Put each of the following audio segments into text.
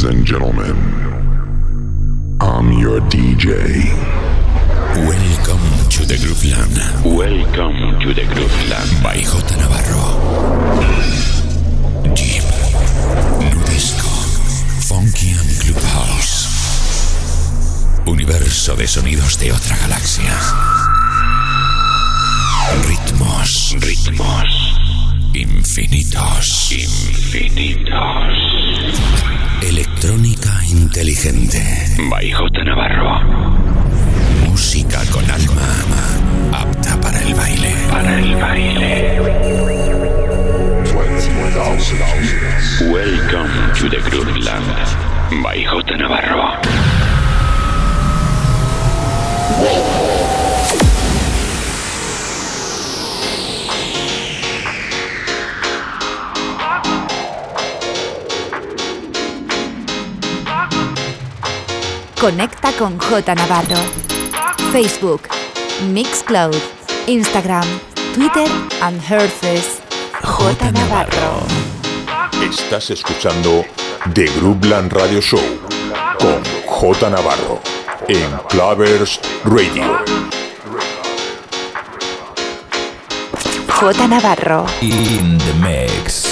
Ladies and gentlemen, I'm your DJ. Welcome to the Grooveland. Welcome to the Grooveland. By J. Navarro. Deep, Nu Disco, Funky and Clubhouse. Universo de sonidos de otra galaxia. Ritmos, ritmos. Infinitos, infinitos. Electrónica inteligente. By J. Navarro. Música con alma, apta para el baile. Para el baile. Welcome to the Grooveland. By J. Navarro. Conecta con J Navarro. Facebook, Mixcloud, Instagram, Twitter and Herces. J Navarro. Estás escuchando The Groupland Radio Show con J Navarro en Clavers Radio. J Navarro. In the mix.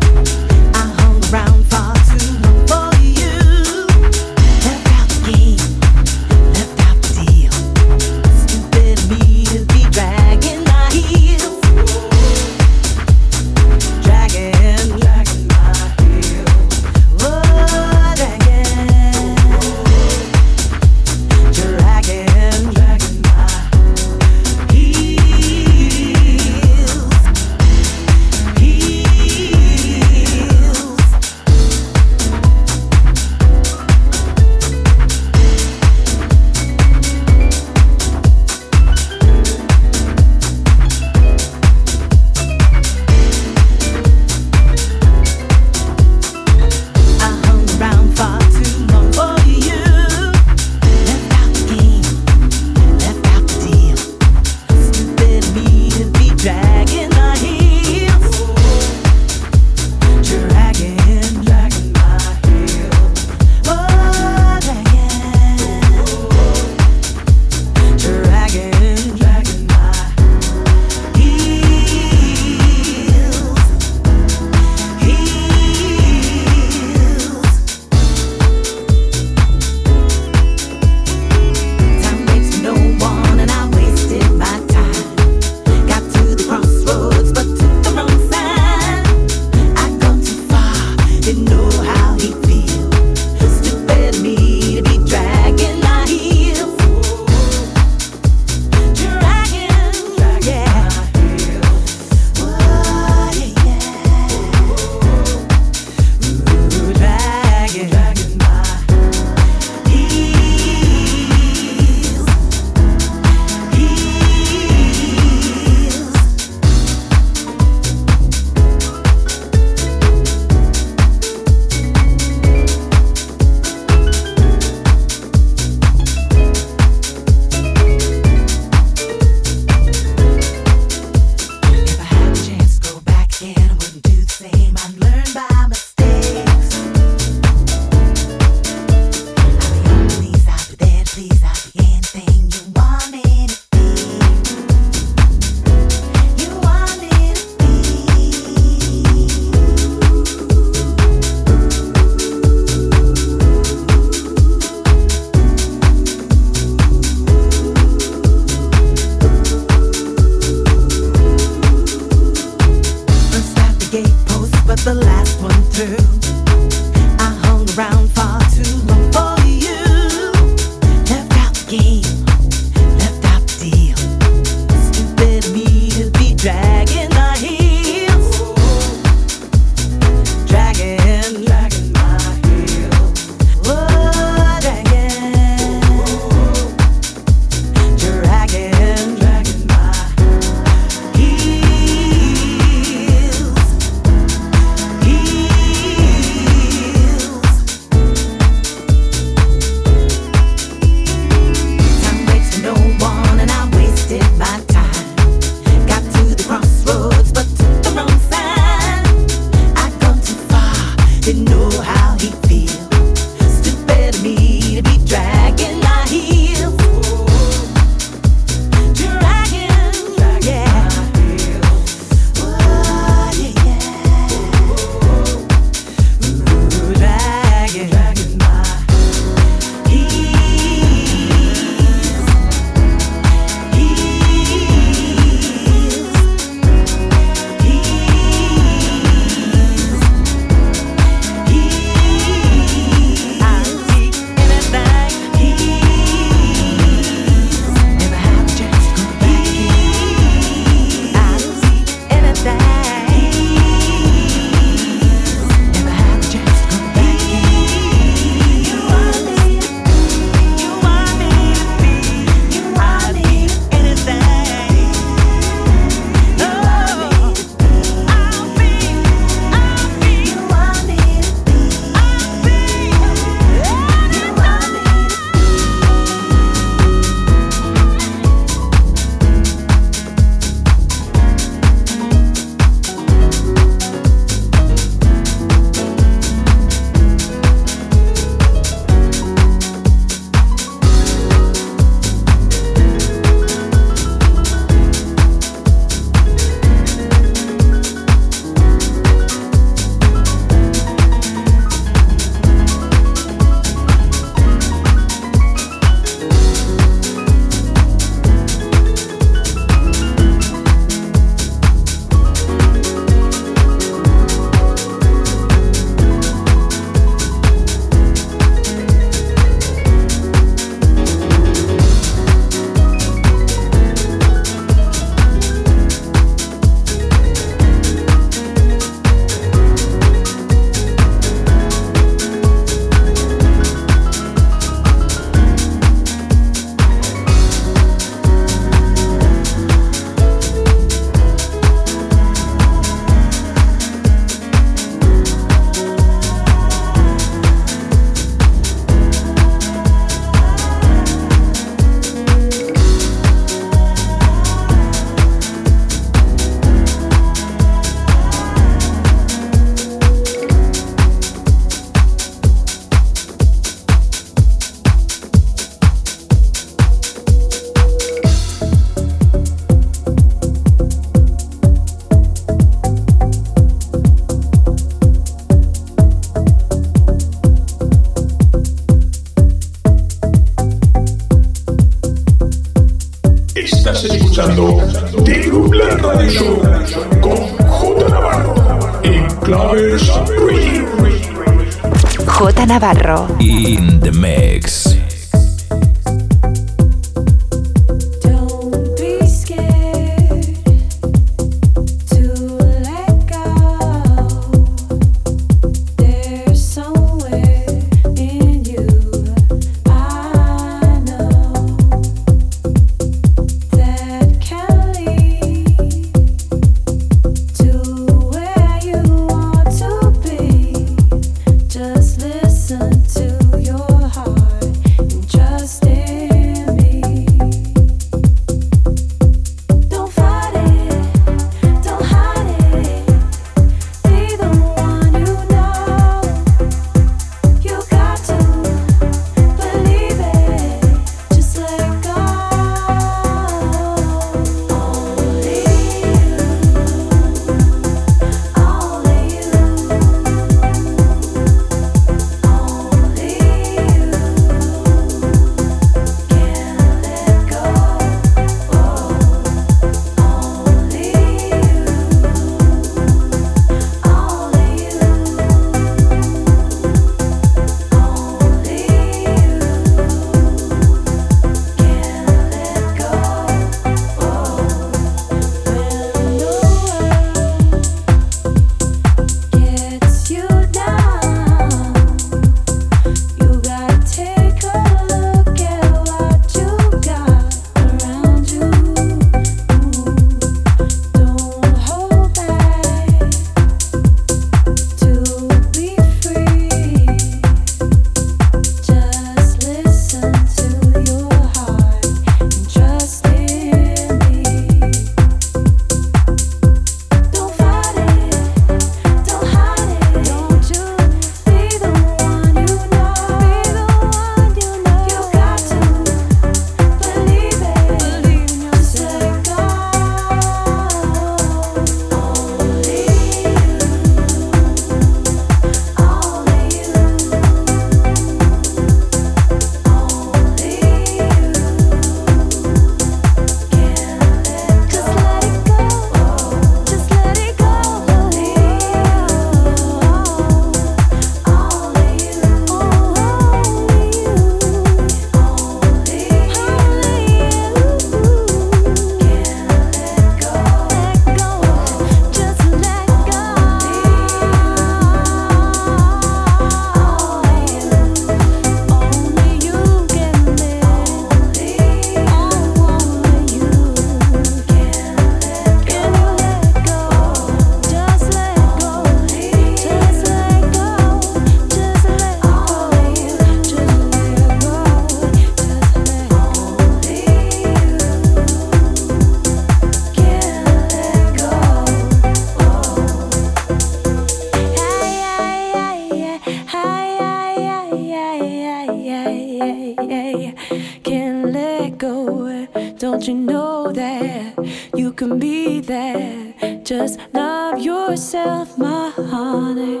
Yourself, my honey.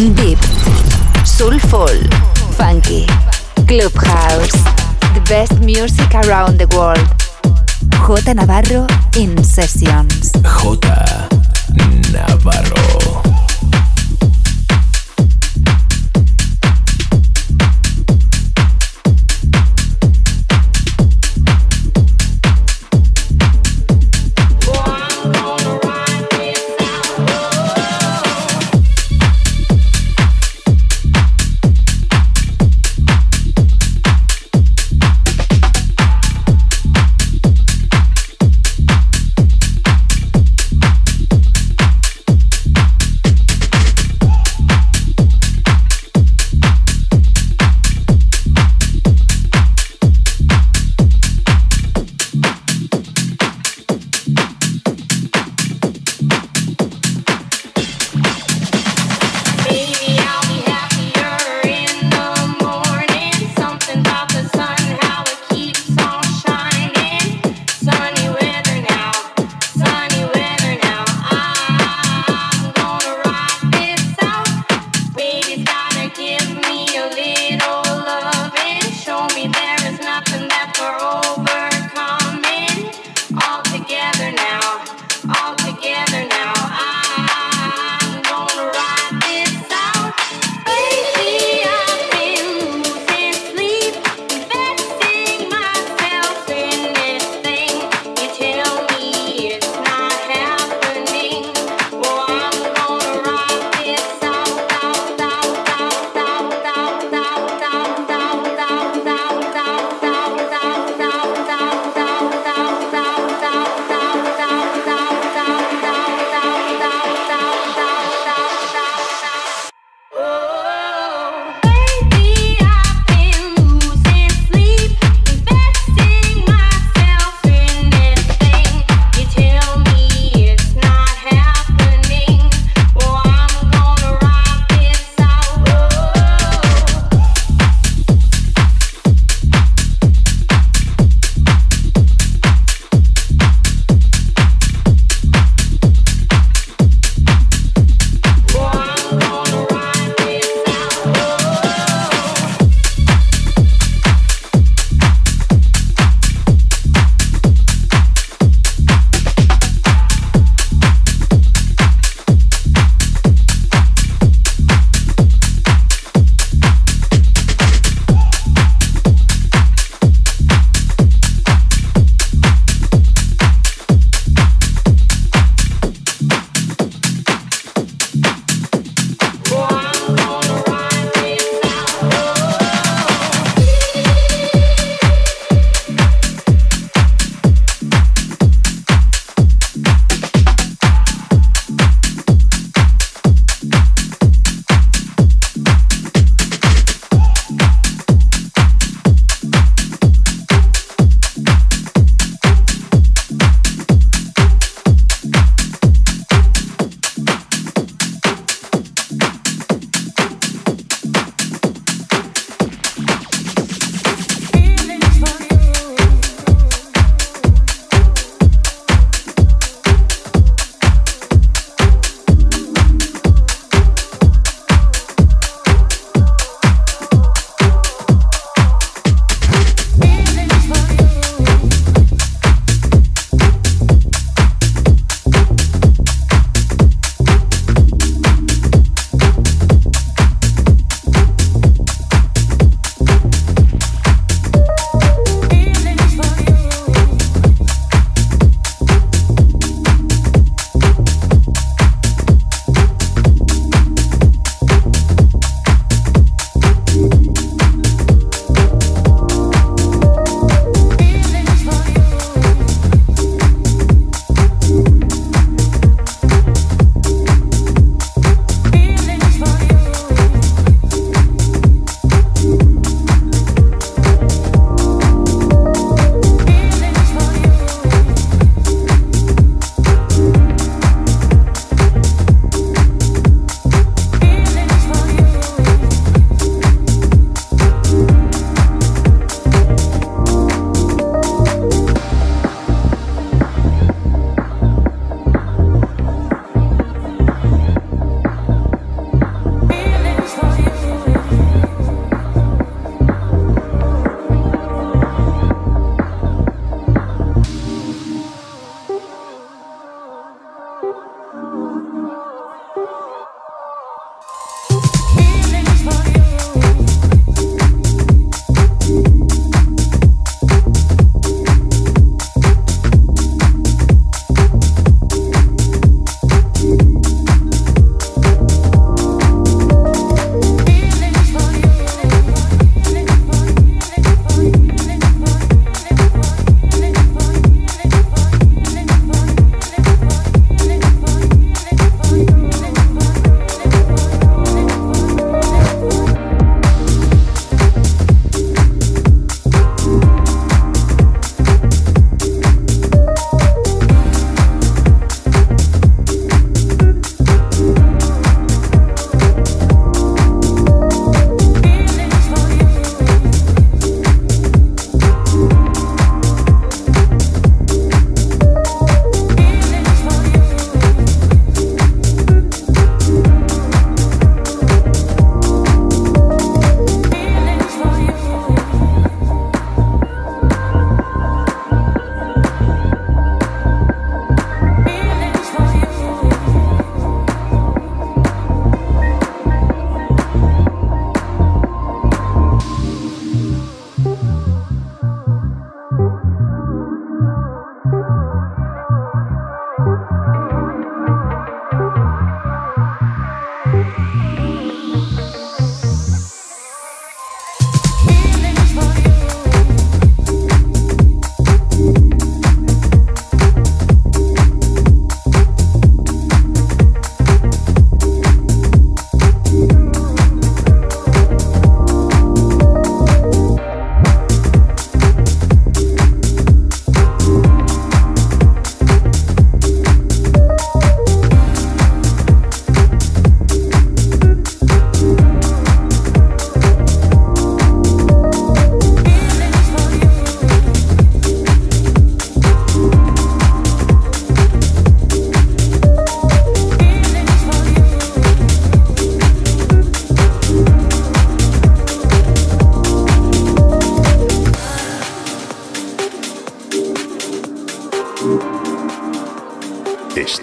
Deep, Soulful, Funky, Clubhouse, the best music around the world. J Navarro in Sessions. J Navarro.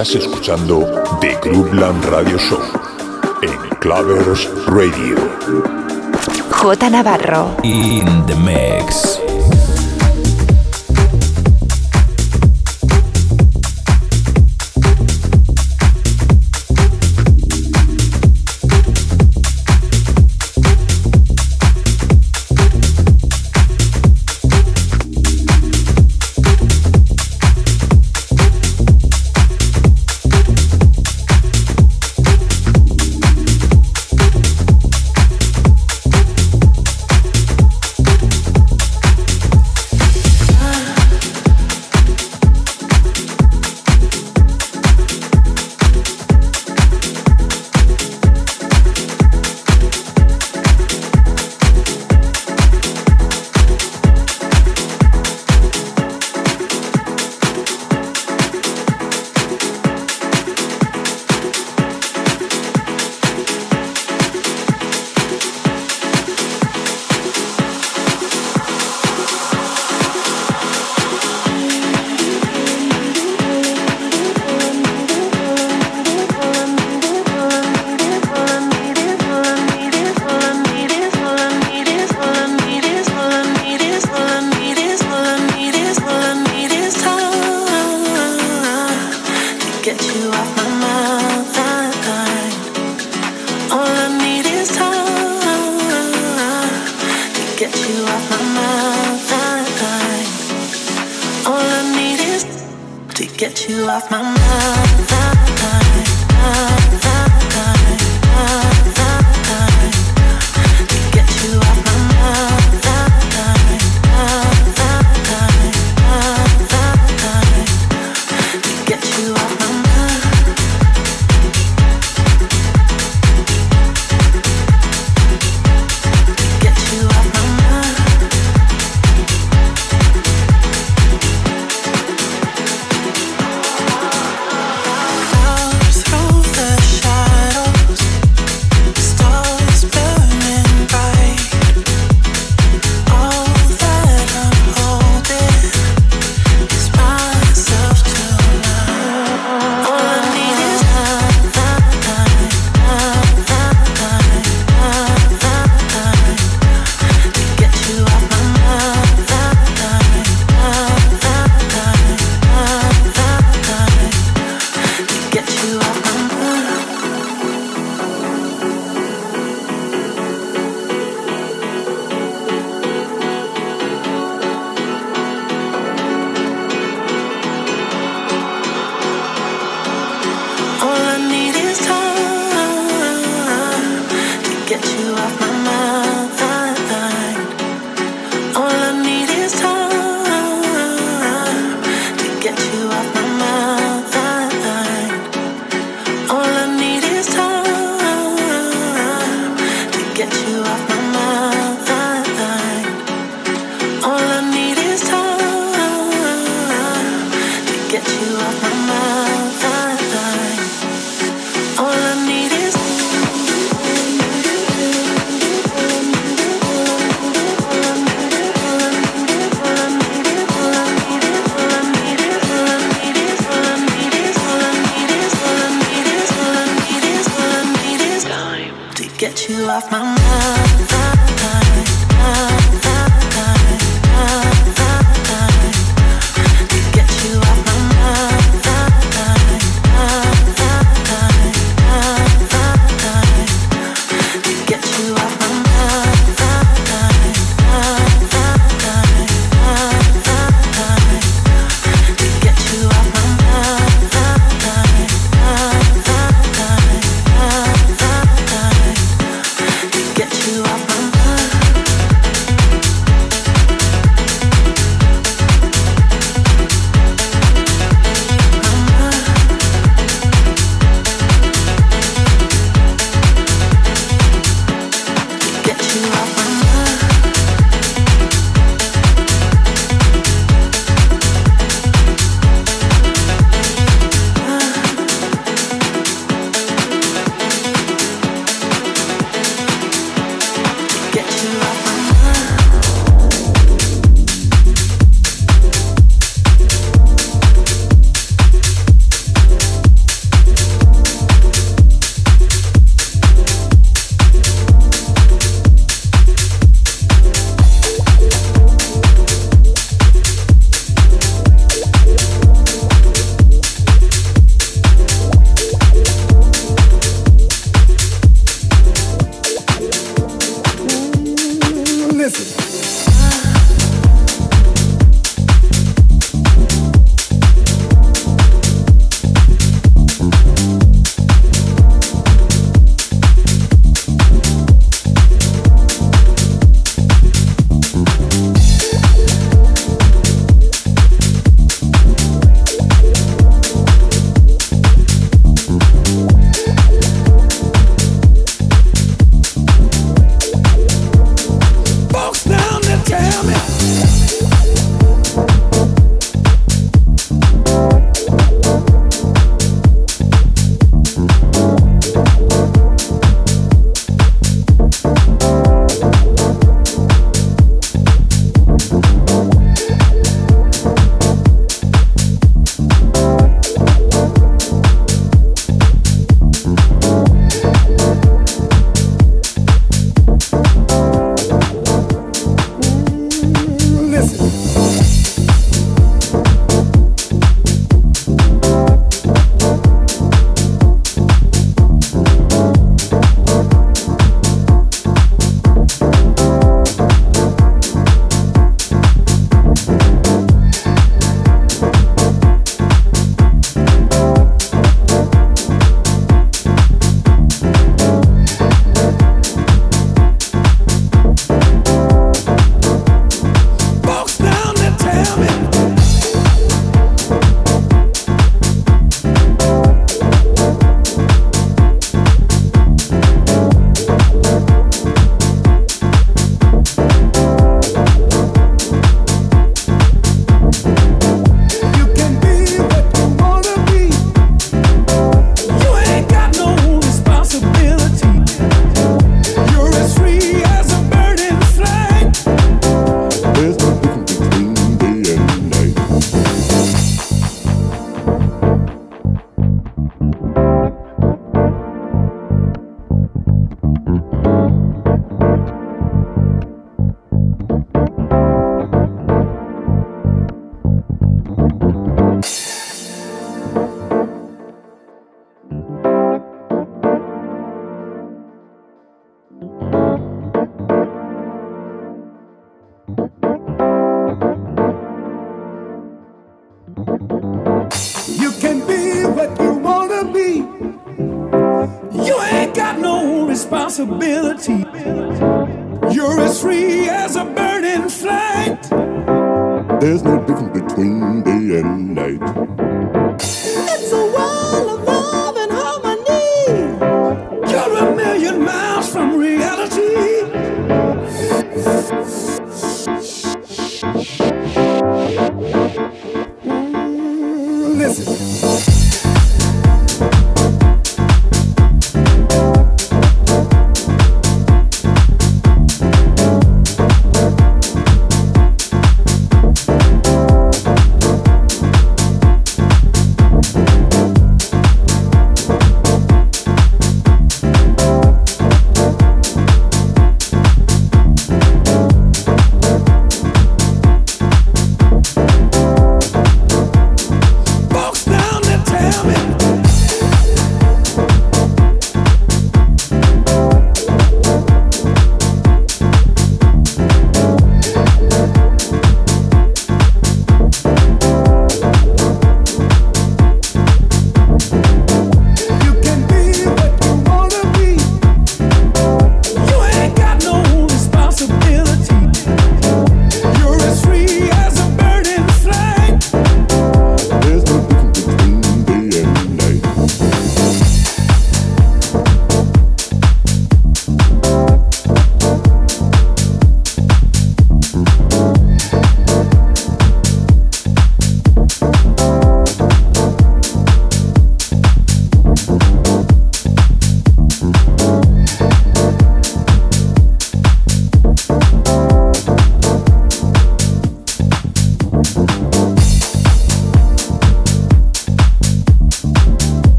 Estás escuchando The Groupland Radio Show en Clavers Radio. J Navarro. In the mix.